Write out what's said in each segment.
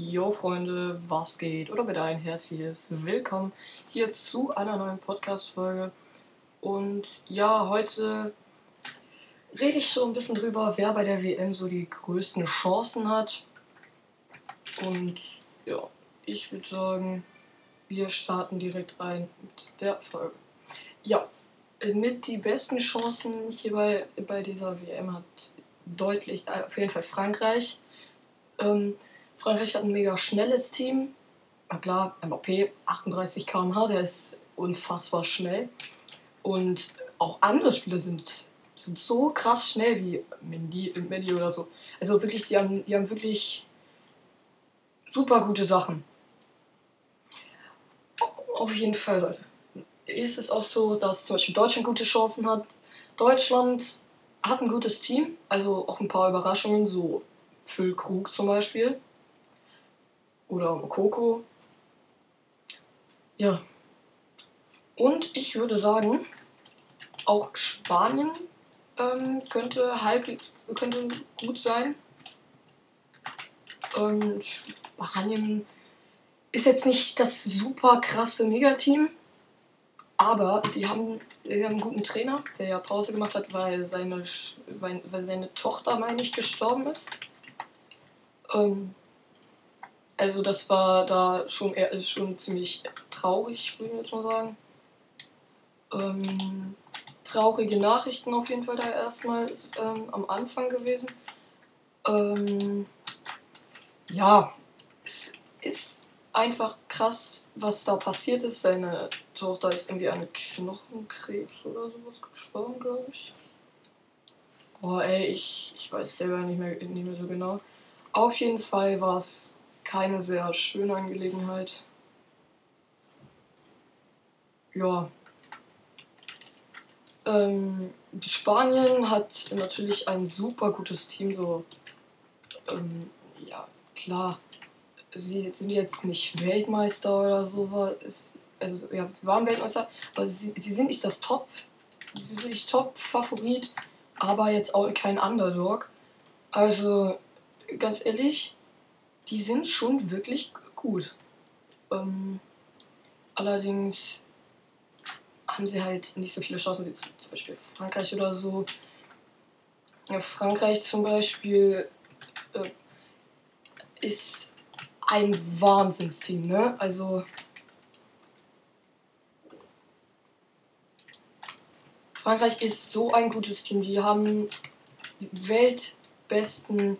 Jo Freunde, was geht? Oder bitte ein herzliches Willkommen hier zu einer neuen Podcast-Folge. Und ja, heute rede ich so ein bisschen drüber, wer bei der WM so die größten Chancen hat. Und ja, ich würde sagen, wir starten direkt rein mit der Folge. Ja, mit die besten Chancen hier bei, bei dieser WM hat deutlich, äh, auf jeden Fall Frankreich. Ähm, Frankreich hat ein mega schnelles Team. Na klar, MAP 38 km/h, der ist unfassbar schnell. Und auch andere Spieler sind, sind so krass schnell wie Mendy, Mendy oder so. Also wirklich, die haben, die haben wirklich super gute Sachen. Auf jeden Fall, Leute. Ist es auch so, dass zum Beispiel Deutschland gute Chancen hat. Deutschland hat ein gutes Team, also auch ein paar Überraschungen, so Füllkrug zum Beispiel oder Mokoko. Ja. Und ich würde sagen, auch Spanien ähm, könnte halbwegs könnte gut sein. Ähm, Spanien ist jetzt nicht das super krasse Megateam, aber sie haben, sie haben einen guten Trainer, der ja Pause gemacht hat, weil seine, weil seine Tochter, meine ich, gestorben ist. Ähm, also das war da schon, eher, schon ziemlich traurig, würde ich jetzt mal sagen. Ähm, traurige Nachrichten auf jeden Fall da erstmal ähm, am Anfang gewesen. Ähm, ja, es ist einfach krass, was da passiert ist. Seine Tochter ist irgendwie an Knochenkrebs oder sowas gestorben, glaube ich. Boah, ey, ich, ich weiß selber nicht mehr, nicht mehr so genau. Auf jeden Fall war es keine sehr schöne Angelegenheit. Ja. Ähm, Spanien hat natürlich ein super gutes Team, so. Ähm, ja, klar. Sie sind jetzt nicht Weltmeister oder so, ist, also ja, waren Weltmeister, aber sie, sie sind nicht das Top, sie sind nicht Top-Favorit, aber jetzt auch kein Underdog. Also, ganz ehrlich, die sind schon wirklich gut. Ähm, allerdings haben sie halt nicht so viele Chancen wie zum Beispiel Frankreich oder so. Ja, Frankreich zum Beispiel äh, ist ein Wahnsinnsteam, ne? Also Frankreich ist so ein gutes Team. Die haben die weltbesten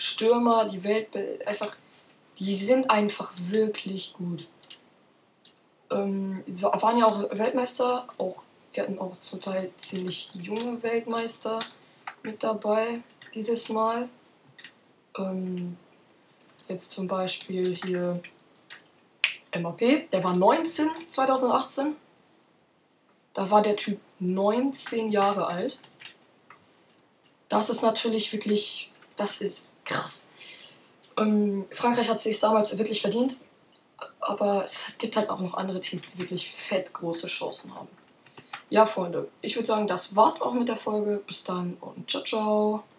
Stürmer, die Welt einfach, die sind einfach wirklich gut. Ähm, waren ja auch Weltmeister, auch sie hatten auch zum Teil ziemlich junge Weltmeister mit dabei dieses Mal. Ähm, jetzt zum Beispiel hier MAP, der war 19 2018. Da war der Typ 19 Jahre alt. Das ist natürlich wirklich, das ist krass. Ähm, Frankreich hat sich damals wirklich verdient, aber es gibt halt auch noch andere Teams, die wirklich fett große Chancen haben. Ja, Freunde, ich würde sagen, das war's auch mit der Folge. Bis dann und ciao, ciao.